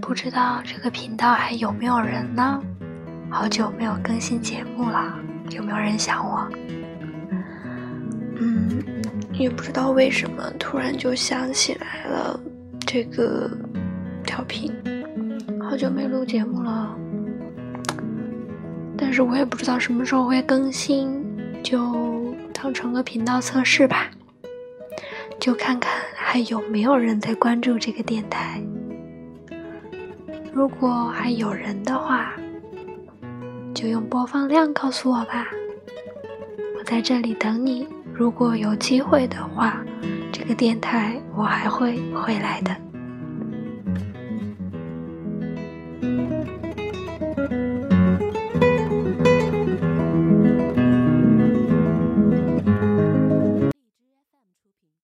不知道这个频道还有没有人呢？好久没有更新节目了，有没有人想我？嗯，也不知道为什么突然就想起来了。这个调频好久没录节目了，但是我也不知道什么时候会更新，就当成个频道测试吧。就看看还有没有人在关注这个电台。如果还有人的话，就用播放量告诉我吧。我在这里等你。如果有机会的话，这个电台我还会回来的。